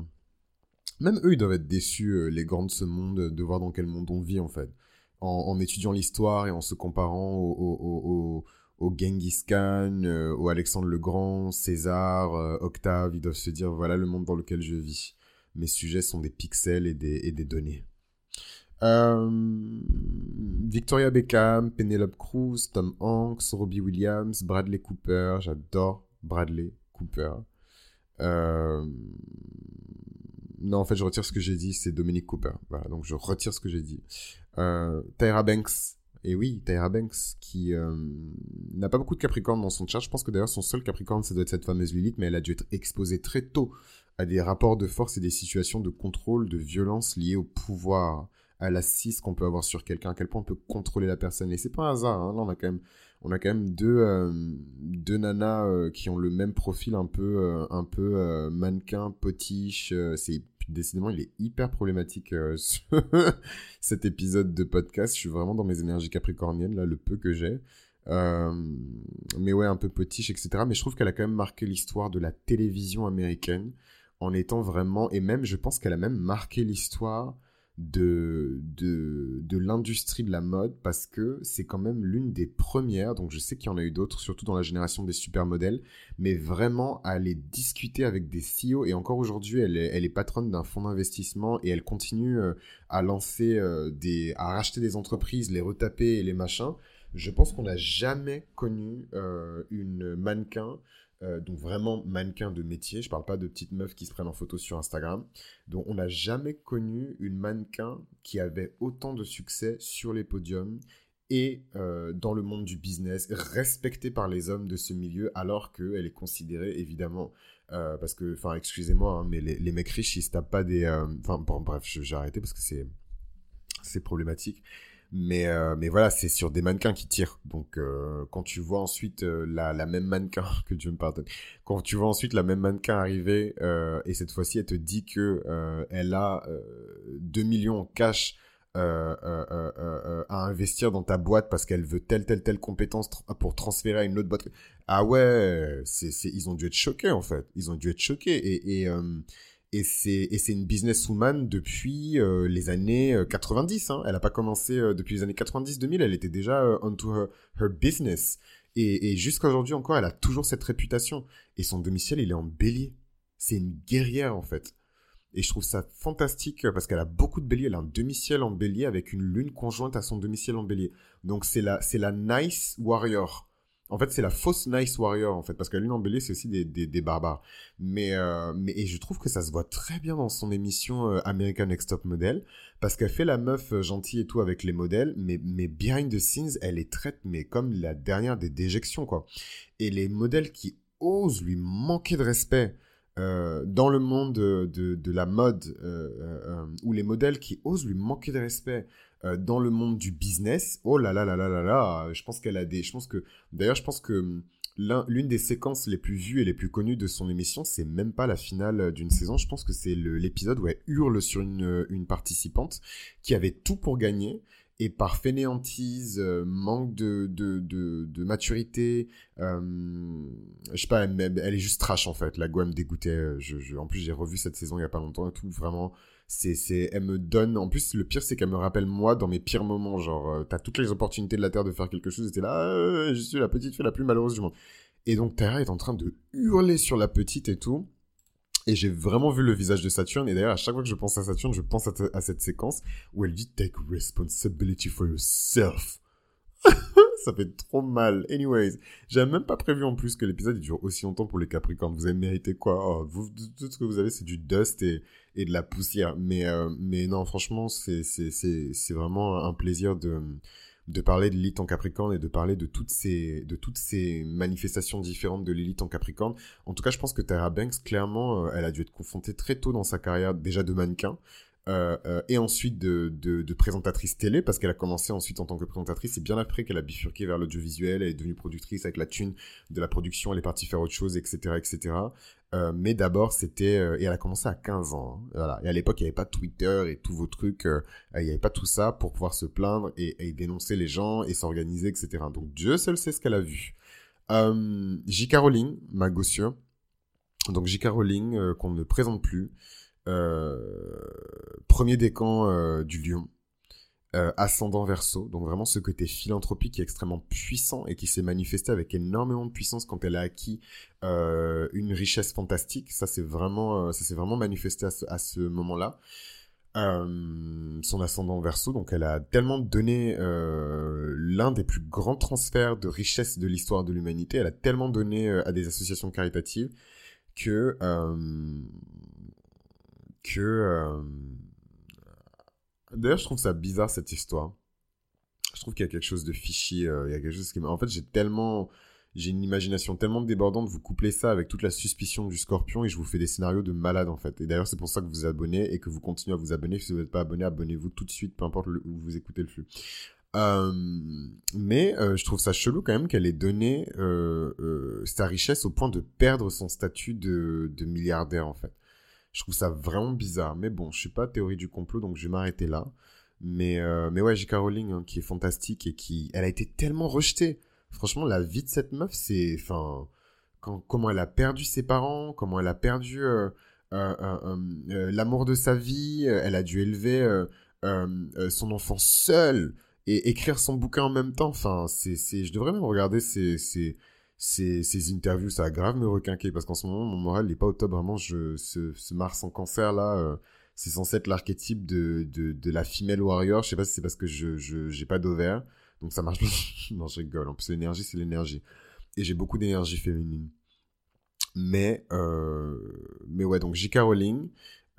Même eux, ils doivent être déçus, euh, les grands de ce monde, de voir dans quel monde on vit en fait. En, étudiant l'histoire et en se comparant au, au, au, au Genghis Khan, euh, au Alexandre le Grand, César, Octave, ils doivent se dire voilà le monde dans lequel je vis. Mes sujets sont des pixels et des, données. Euh, Victoria Beckham, Penelope Cruz, Tom Hanks, Robbie Williams, Bradley Cooper. J'adore Bradley Cooper. Euh, non, en fait, je retire ce que j'ai dit. C'est Dominic Cooper. Voilà, donc je retire ce que j'ai dit. Euh, Tyra Banks. Et oui, Tyra Banks, qui n'a pas beaucoup de Capricorne dans son chat. Je pense que d'ailleurs, son seul Capricorne, ça doit être cette fameuse Lilith, mais elle a dû être exposée très tôt à des rapports de force et des situations de contrôle, de violence liées au pouvoir à l'assise qu'on peut avoir sur quelqu'un, à quel point on peut contrôler la personne. Et c'est pas un hasard, hein. là on a quand même, on a quand même deux, euh, deux nanas euh, qui ont le même profil un peu, euh, un peu mannequin, potiche. c'est décidément, il est hyper problématique cet épisode de podcast. Je suis vraiment dans mes énergies capricorniennes, là, le peu que j'ai. mais ouais, un peu potiche, etc. Mais je trouve qu'elle a quand même marqué l'histoire de la télévision américaine en étant vraiment, et même, je pense qu'elle a même marqué l'histoire de, de, de l'industrie de la mode parce que c'est quand même l'une des premières, donc je sais qu'il y en a eu d'autres, surtout dans la génération des supermodèles, mais vraiment à aller discuter avec des CEO et encore aujourd'hui elle est, elle est patronne d'un fonds d'investissement et elle continue euh, à lancer euh, des, à racheter des entreprises, les retaper et les machins. Je pense qu'on n'a jamais connu euh, une mannequin euh, donc vraiment mannequin de métier. Je parle pas de petites meufs qui se prennent en photo sur Instagram. Donc on n'a jamais connu une mannequin qui avait autant de succès sur les podiums et euh, dans le monde du business, respectée par les hommes de ce milieu, alors qu'elle est considérée évidemment, euh, parce que, enfin, excusez-moi, hein, mais les, mecs riches, ils se tapent pas des, enfin, bon, bref, j'ai arrêté parce que c'est, c'est problématique. Mais, euh, mais voilà, c'est sur des mannequins qui tirent. Donc, euh, quand tu vois ensuite euh, la, même mannequin, que Dieu me pardonne, quand tu vois ensuite la même mannequin arriver, et cette fois-ci, elle te dit que elle a 2 millions en cash à investir dans ta boîte parce qu'elle veut telle, telle, telle compétence pour transférer à une autre boîte. Ah ouais, c'est, ils ont dû être choqués, en fait. Ils ont dû être choqués. Et, et et c'est et c'est une businesswoman depuis euh, les années 90 euh, hein. elle n'a pas commencé euh, depuis les années 90 2000 elle était déjà onto her, her, business. Et, et jusqu'à aujourd'hui encore elle a toujours cette réputation. Et son domicile il est en bélier. C'est une guerrière en fait. Et je trouve ça fantastique parce qu'elle a beaucoup de béliers elle a un demi-ciel en bélier avec une lune conjointe à son demi-ciel en bélier. Donc c'est la c'est la nice warrior en fait, c'est la fausse nice warrior, en fait, parce que lune embellie, c'est aussi des, des, barbares. Mais, euh, mais, et je trouve que ça se voit très bien dans son émission euh, American Next Top Model, parce qu'elle fait la meuf euh, gentille et tout avec les modèles, mais, mais behind the scenes, elle est traite, mais comme la dernière des déjections, quoi. Et les modèles qui osent lui manquer de respect, dans le monde de, de, la mode, euh, euh, ou les modèles qui osent lui manquer de respect, euh, dans le monde du business, oh là là là là là là, je pense qu'elle a des, je pense que, d'ailleurs, je pense que hum, l'une des séquences les plus vues et les plus connues de son émission, c'est même pas la finale d'une saison. Je pense que c'est l'épisode où elle hurle sur une, une participante qui avait tout pour gagner et par fainéantise, euh, manque de, de, de, maturité, euh, je sais pas, elle, est juste trash en fait. La me dégoûtait. Je, je, en plus, j'ai revu cette saison il y a pas longtemps et tout. Vraiment, c'est, c'est, elle me donne. En plus, le pire, c'est qu'elle me rappelle moi dans mes pires moments. Genre, euh, t'as toutes les opportunités de la terre de faire quelque chose, et t'es là, euh, je suis la petite fille la plus malheureuse du monde. Et donc Terra est en train de hurler sur la petite et tout. Et j'ai vraiment vu le visage de Saturne. Et d'ailleurs, à chaque fois que je pense à Saturne, je pense à, cette séquence où elle dit Take responsibility for yourself. ça fait trop mal. Anyways, j'avais même pas prévu en plus que l'épisode dure aussi longtemps pour les Capricornes. Vous avez mérité quoi? Oh, vous, Tout ce que vous avez, c'est du dust et, et de la poussière. Mais, euh, mais non, franchement, c'est vraiment un plaisir de de parler de l'élite en Capricorne et de parler de toutes ces, de toutes ces manifestations différentes de l'élite en Capricorne. En tout cas, je pense que Tara Banks, clairement, euh, elle a dû être confrontée très tôt dans sa carrière, déjà de mannequin, euh, euh, et ensuite de, présentatrice télé, parce qu'elle a commencé ensuite en tant que présentatrice, et bien après qu'elle a bifurqué vers l'audiovisuel, elle est devenue productrice avec la thune de la production, elle est partie faire autre chose, etc., etc. Euh, mais d'abord, c'était... et elle a commencé à 15 ans. Hein, voilà. Et à l'époque, il n'y avait pas Twitter et tous vos trucs. il n'y avait pas tout ça pour pouvoir se plaindre et, et dénoncer les gens et s'organiser, etc. Donc Dieu seul sait ce qu'elle a vu. J.K. Rowling, ma gossure. Donc J.K. Rowling, qu'on ne présente plus. Euh, premier décan euh, du lion. Euh, ascendant verso, donc vraiment ce côté philanthropique qui est extrêmement puissant et qui s'est manifesté avec énormément de puissance quand elle a acquis une richesse fantastique. Ça c'est vraiment, s'est vraiment manifesté à ce, moment-là. son ascendant verso, donc elle a tellement donné l'un des plus grands transferts de richesse de l'histoire de l'humanité. Elle a tellement donné à des associations caritatives que Euh, d'ailleurs, je trouve ça bizarre, cette histoire. Je trouve qu'il y a quelque chose de fichier. Euh, il y a quelque chose qui... En fait, j'ai tellement... J'ai une imagination tellement débordante, vous couplez ça avec toute la suspicion du scorpion et je vous fais des scénarios de malade en fait. Et d'ailleurs, c'est pour ça que vous vous abonnez et que vous continuez à vous abonner. Si vous n'êtes pas abonné, abonnez-vous tout de suite, peu importe où vous écoutez le flux. Euh, mais je trouve ça chelou quand même qu'elle ait donné sa richesse au point de perdre son statut de, de milliardaire en fait. Je trouve ça vraiment bizarre. Mais bon, je suis pas théorie du complot, donc je vais m'arrêter là. Mais, euh, mais ouais, J.K. Rowling, hein, qui est fantastique et qui... Elle a été tellement rejetée. Franchement, la vie de cette meuf, c'est... Enfin, comment elle a perdu ses parents, comment elle a perdu euh, euh, l'amour de sa vie. Elle a dû élever son enfant seule et écrire son bouquin en même temps. Enfin, c'est... Je devrais même regarder ces ces, ces interviews, ça a grave me requinquer parce qu'en ce moment, mon moral n'est pas au top. Vraiment, je, ce, ce Mars en cancer là, euh, c'est censé être l'archétype de, de, de, la female warrior. Je sais pas si c'est parce que je j'ai pas d'ovaire, donc ça marche. non, je rigole. En plus, l'énergie, c'est l'énergie. Et j'ai beaucoup d'énergie féminine. Mais, euh, mais ouais, donc J.K. Rowling.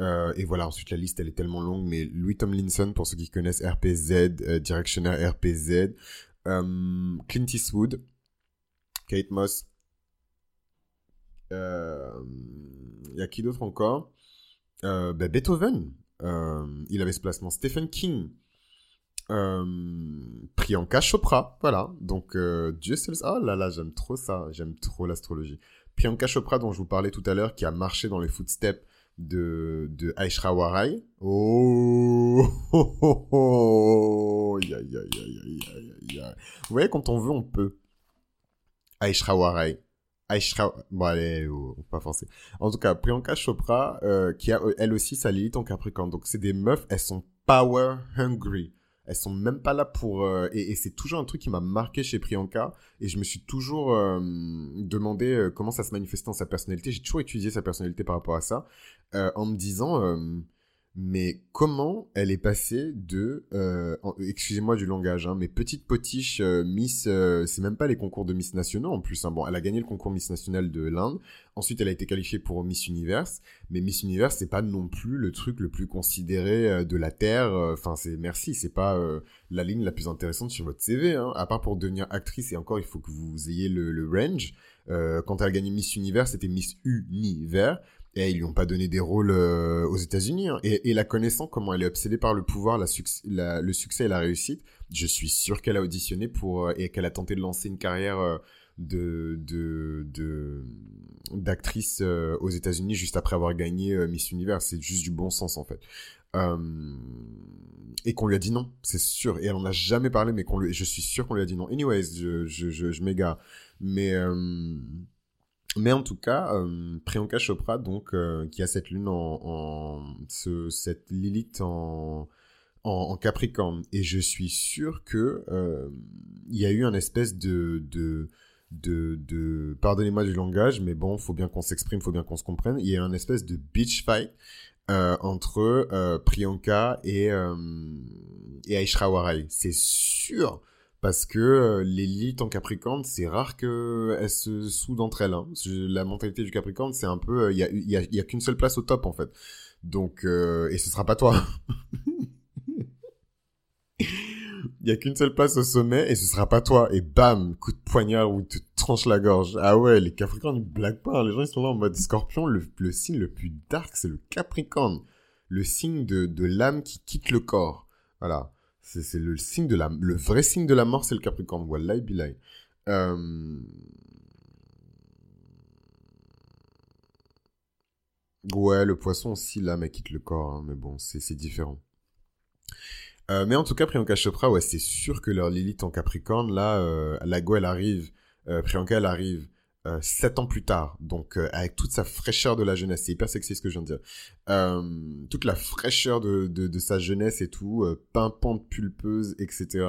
Euh, et voilà, ensuite la liste elle est tellement longue, mais Louis Tomlinson, pour ceux qui connaissent RPZ, euh, directionnaire RPZ, Clint Eastwood, Kate Moss. Il euh, y a qui d'autre encore euh, ben, Beethoven. Euh, il avait ce placement. Stephen King. Priyanka Chopra. Voilà. Donc, Dieu sait. Oh là là, j'aime trop ça. J'aime trop l'astrologie. Priyanka Chopra, dont je vous parlais tout à l'heure, qui a marché dans les footsteps de, de Aishra Warai. Oh, oh, oh, oh. Vous voyez, quand on veut, on peut. Aishra Warai. Aishra, bon allez, pas forcer. En tout cas, Priyanka Chopra, euh, qui a elle aussi sa Lilith en Capricorne. Donc c'est des meufs, elles sont power hungry. Elles sont même pas là pour... Euh, et, c'est toujours un truc qui m'a marqué chez Priyanka. Et je me suis toujours euh, demandé comment ça se manifestait dans sa personnalité. J'ai toujours étudié sa personnalité par rapport à ça. en me disant mais comment elle est passée de, euh, excusez-moi du langage, hein, mais petite potiche euh, Miss, euh, c'est même pas les concours de Miss nationaux en plus. Hein. Bon, elle a gagné le concours Miss national de l'Inde. Ensuite, elle a été qualifiée pour Miss Universe, mais Miss Universe c'est pas non plus le truc le plus considéré de la terre. Enfin, c'est merci, c'est pas la ligne la plus intéressante sur votre CV. Hein. À part pour devenir actrice et encore, il faut que vous ayez le, le range. quand elle a gagné Miss Univers, c'était Miss Univers. Et ils lui ont pas donné des rôles euh, aux États-Unis. Hein. Et, la connaissant comment elle est obsédée par le pouvoir, le succès et la réussite, je suis sûr qu'elle a auditionné pour euh, et qu'elle a tenté de lancer une carrière euh, de d'actrice aux États-Unis juste après avoir gagné Miss Univers. C'est juste du bon sens en fait. et qu'on lui a dit non, c'est sûr. Et elle en a jamais parlé, mais qu'on je suis sûr qu'on lui a dit non. Anyways, je je, je m'égare. Mais mais en tout cas, euh, Priyanka Chopra, donc, euh, qui a cette lune en, en ce, cette Lilith en, en, en, Capricorne, et je suis sûr que euh, il y a eu un espèce de, de de, de pardonnez-moi du langage, mais bon, faut bien qu'on s'exprime, faut bien qu'on se comprenne. Il y a un espèce de bitch fight euh, entre euh, Priyanka et euh, et Aishra Warai. C'est sûr parce que euh, l'élite en Capricorne, c'est rare que elles se soudent entre elles. Hein. La mentalité du Capricorne, c'est un peu, il y a, y a, qu'une seule place au top en fait. Donc, et ce sera pas toi. Il y a qu'une seule place au sommet et ce sera pas toi. Et bam, coup de poignard où te tranche la gorge. Ah ouais, les Capricornes, ils blaguent pas. Hein. Les gens, ils sont là en mode scorpion. Le, le signe le plus dark, c'est le Capricorne. Le signe de, de l'âme qui quitte le corps. Voilà. C'est, le signe de la, le vrai signe de la mort, c'est le Capricorne. Wallahi billahi. Euh... Ouais, le poisson aussi, l'âme, elle quitte le corps. Hein. mais bon, c'est, différent. Euh, mais en tout cas, Priyanka Chopra, c'est sûr que leur Lilith en Capricorne, là, euh, la go, elle arrive, euh, Priyanka, elle arrive sept ans plus tard, donc euh, avec toute sa fraîcheur de la jeunesse, c'est hyper sexy ce que je viens de dire, euh, toute la fraîcheur de, de, sa jeunesse et tout, pimpante, pulpeuse, etc.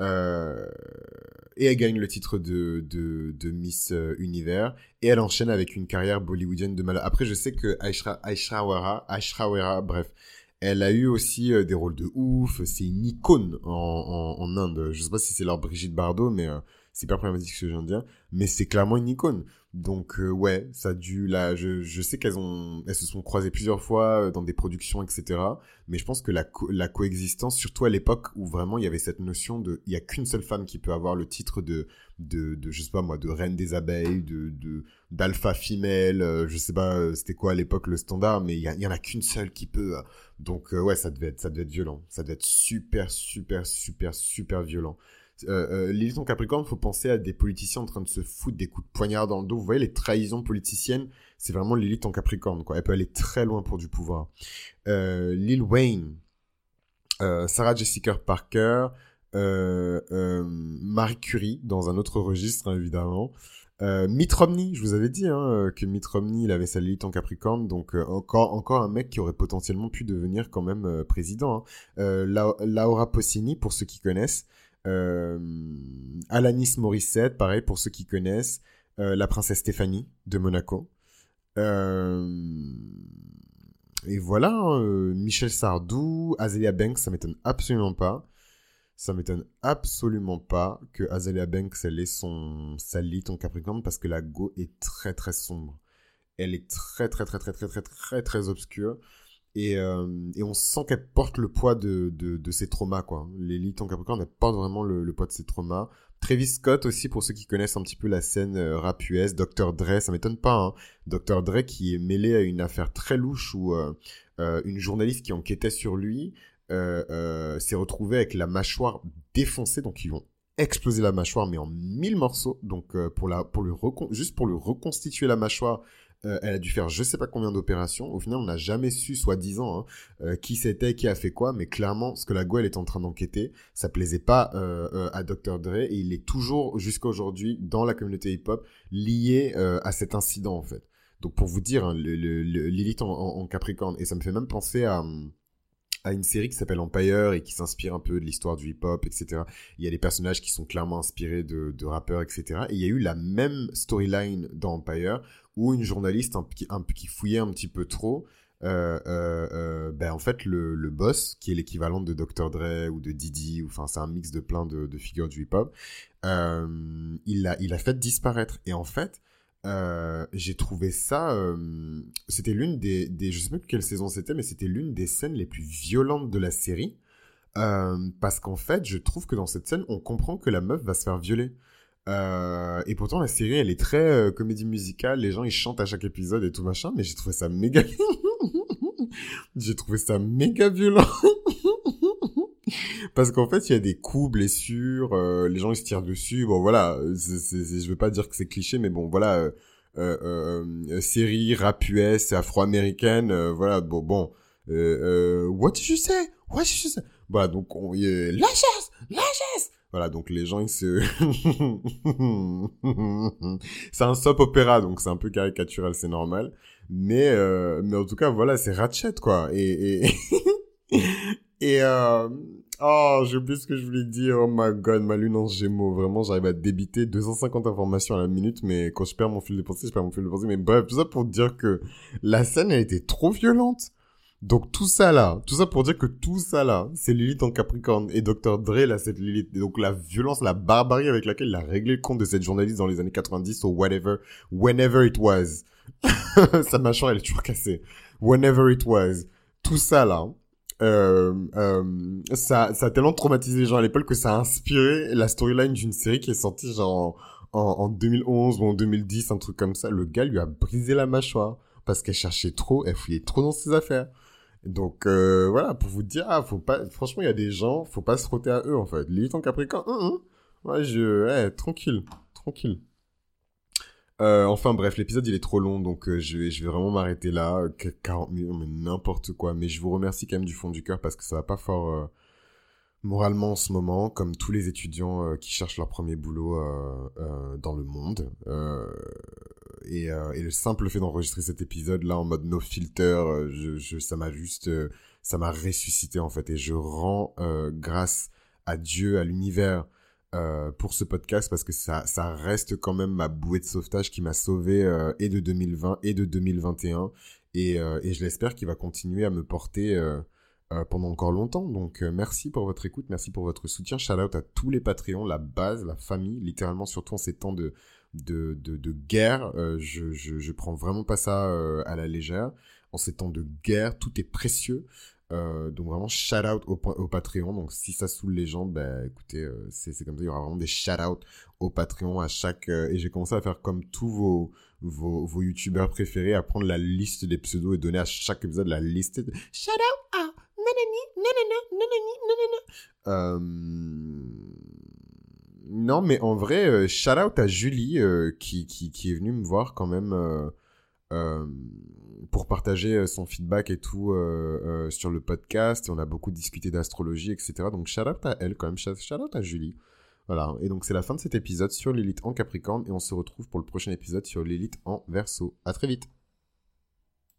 et elle gagne le titre de, de, Miss Univers, et elle enchaîne avec une carrière bollywoodienne de malade. Après, je sais que Aishra, Aishra Wara, Aishra Wara, bref, elle a eu aussi euh, des rôles de ouf. C'est une icône en, en, en, Inde. Je sais pas si c'est leur Brigitte Bardot, mais euh, c'est pas problématique ce que je viens de dire. Mais c'est clairement une icône. Donc euh, ouais, ça a dû là. Je, je sais qu'elles ont, elles se sont croisées plusieurs fois euh, dans des productions, etc. Mais je pense que la, la coexistence, surtout à l'époque où vraiment il y avait cette notion de, il y a qu'une seule femme qui peut avoir le titre de, de, de je sais pas moi, de reine des abeilles, de, de d'alpha femelle. je sais pas, c'était quoi à l'époque le standard, mais il y, en a qu'une seule qui peut donc euh, ouais, ça devait être ça devait être violent. Ça devait être super super super super violent. Euh, euh, Lilith en Capricorne, faut penser à des politiciens en train de se foutre des coups de poignard dans le dos. Vous voyez les trahisons politiciennes, c'est vraiment Lilith en Capricorne quoi. Elle peut aller très loin pour du pouvoir. Euh, Lil Wayne, euh, Sarah Jessica Parker, euh, Marie Curie dans un autre registre hein, évidemment. Euh, Mitt Romney, je vous avais dit hein, que Mitt Romney, il avait sa Lilith en Capricorne, donc euh, encore encore un mec qui aurait potentiellement pu devenir quand même euh, président. Hein. Euh, Laura Possini, pour ceux qui connaissent. Alanis Morissette, pareil pour ceux qui connaissent. la princesse Stéphanie de Monaco. et voilà, hein, Michel Sardou, Azealia Banks, ça m'étonne absolument pas ça m'étonne absolument pas que Azalea Banks elle ait son salit en Capricorne parce que la Go est très très sombre. Elle est très très très très très très très très obscure et, euh, et on sent qu'elle porte le poids de, de, ses traumas quoi. L'élite en Capricorne elle porte vraiment le, poids de ses traumas. Travis Scott aussi pour ceux qui connaissent un petit peu la scène euh, rap Dr Dre, ça m'étonne pas. Hein. Dr Dre qui est mêlé à une affaire très louche où euh, euh, une journaliste qui enquêtait sur lui s'est retrouvé avec la mâchoire défoncée, donc ils ont explosé la mâchoire mais en mille morceaux. Donc pour la pour le juste pour le reconstituer la mâchoire, euh, elle a dû faire je sais pas combien d'opérations. Au final, on n'a jamais su, soi-disant, hein, euh, qui c'était, qui a fait quoi. Mais clairement, ce que la Gueule est en train d'enquêter, ça plaisait pas euh, à Dr. Dre et il est toujours jusqu'à aujourd'hui dans la communauté hip-hop lié à cet incident en fait. Donc pour vous dire, hein, l'élite en, Capricorne et ça me fait même penser à hum, à une série qui s'appelle Empire et qui s'inspire un peu de l'histoire du hip-hop, etc. Il y a des personnages qui sont clairement inspirés de, de rappeurs, etc. Et il y a eu la même storyline dans Empire où une journaliste qui fouillait un petit peu trop, euh, euh, euh, ben en fait le, boss qui est l'équivalent de Dr Dre ou de Didi, enfin c'est un mix de plein de, figures du hip-hop, euh, il l'a il a fait disparaître et en fait j'ai trouvé ça. C'était l'une des, Je sais pas quelle saison c'était, mais c'était l'une des scènes les plus violentes de la série. Parce qu'en fait, je trouve que dans cette scène, on comprend que la meuf va se faire violer. Euh, et pourtant, la série, elle est très euh, comédie musicale. Les gens, ils chantent à chaque épisode et tout machin. Mais j'ai trouvé ça méga. j'ai trouvé ça méga violent. Parce qu'en fait, il y a des coups, blessures, euh, les gens ils se tirent dessus. Bon voilà, je veux pas dire que c'est cliché, mais bon voilà, euh, euh, euh série rap US, afro-américaine, voilà, bon bon. what did you say? What did you say? Voilà, donc on, la chasse, la chasse. Voilà, donc les gens ils se, c'est un soap opéra, donc c'est un peu caricatural, c'est normal. Mais mais en tout cas voilà, c'est Ratchet quoi. Et et et, Oh, j'ai oublié ce que je voulais dire. Oh my god, ma lune en gémeaux. Vraiment, j'arrive à débiter 250 informations à la minute, mais quand je perds mon fil de pensée, je perds mon fil de pensée. Mais bref, tout ça pour dire que la scène, elle était trop violente. Donc tout ça là, tout ça pour dire que tout ça là, c'est Lilith en Capricorne et Dr. Dre là, cette Lilith. donc la violence, la barbarie avec laquelle il a réglé le compte de cette journaliste dans les années 90 ou whatever, whenever it was. Sa mâchoire, elle est toujours cassée. Whenever it was. Tout ça là, euh, euh, ça, ça a tellement traumatisé les gens à l'époque que ça a inspiré la storyline d'une série qui est sortie genre en, en, 2011 ou en 2010, un truc comme ça. Le gars lui a brisé la mâchoire parce qu'elle cherchait trop, elle fouillait trop dans ses affaires. Donc euh, voilà, pour vous dire, ah, faut pas, franchement, il y a des gens, faut pas se frotter à eux en fait. Lilith en Capricorne, hein, hein. ouais, je, tranquille, tranquille. Euh, enfin bref, l'épisode il est trop long, donc euh, je, vais, je vais vraiment m'arrêter là. 40 minutes, mais n'importe quoi. Mais je vous remercie quand même du fond du cœur parce que ça va pas fort moralement en ce moment, comme tous les étudiants qui cherchent leur premier boulot dans le monde. Et, et, le simple fait d'enregistrer cet épisode là en mode no filter, je, ça m'a juste, ça m'a ressuscité en fait. Et je rends grâce à Dieu, à l'univers euh, pour ce podcast parce que ça, reste quand même ma bouée de sauvetage qui m'a sauvé euh, et de 2020 et de 2021 et, euh, et je l'espère qu'il va continuer à me porter euh, pendant encore longtemps. Donc merci pour votre écoute, merci pour votre soutien. Shout out à tous les Patreons, la base, la famille, littéralement surtout en ces temps de de, de, de guerre. je, je, je prends vraiment pas ça à la légère. En ces temps de guerre, tout est précieux. Euh, donc vraiment shout out au, au, Patreon. Donc si ça saoule les gens, ben écoutez, euh, c'est comme ça. Il y aura vraiment des shout out au Patreon à chaque. Euh, et j'ai commencé à faire comme tous vos vos, vos youtubeurs préférés, à prendre la liste des pseudos et donner à chaque épisode la liste de shout out à nanani nanana nanani nanana. Non mais en vrai, shout out à Julie qui, qui est venue me voir quand même. Euh, pour partager euh, son feedback et tout euh, euh, sur le podcast. On a beaucoup discuté d'astrologie, etc. Donc shout out à elle quand même, shout out à Julie. Voilà, et donc c'est la fin de cet épisode sur Lilith en Capricorne et on se retrouve pour le prochain épisode sur Lilith en Verseau. À très vite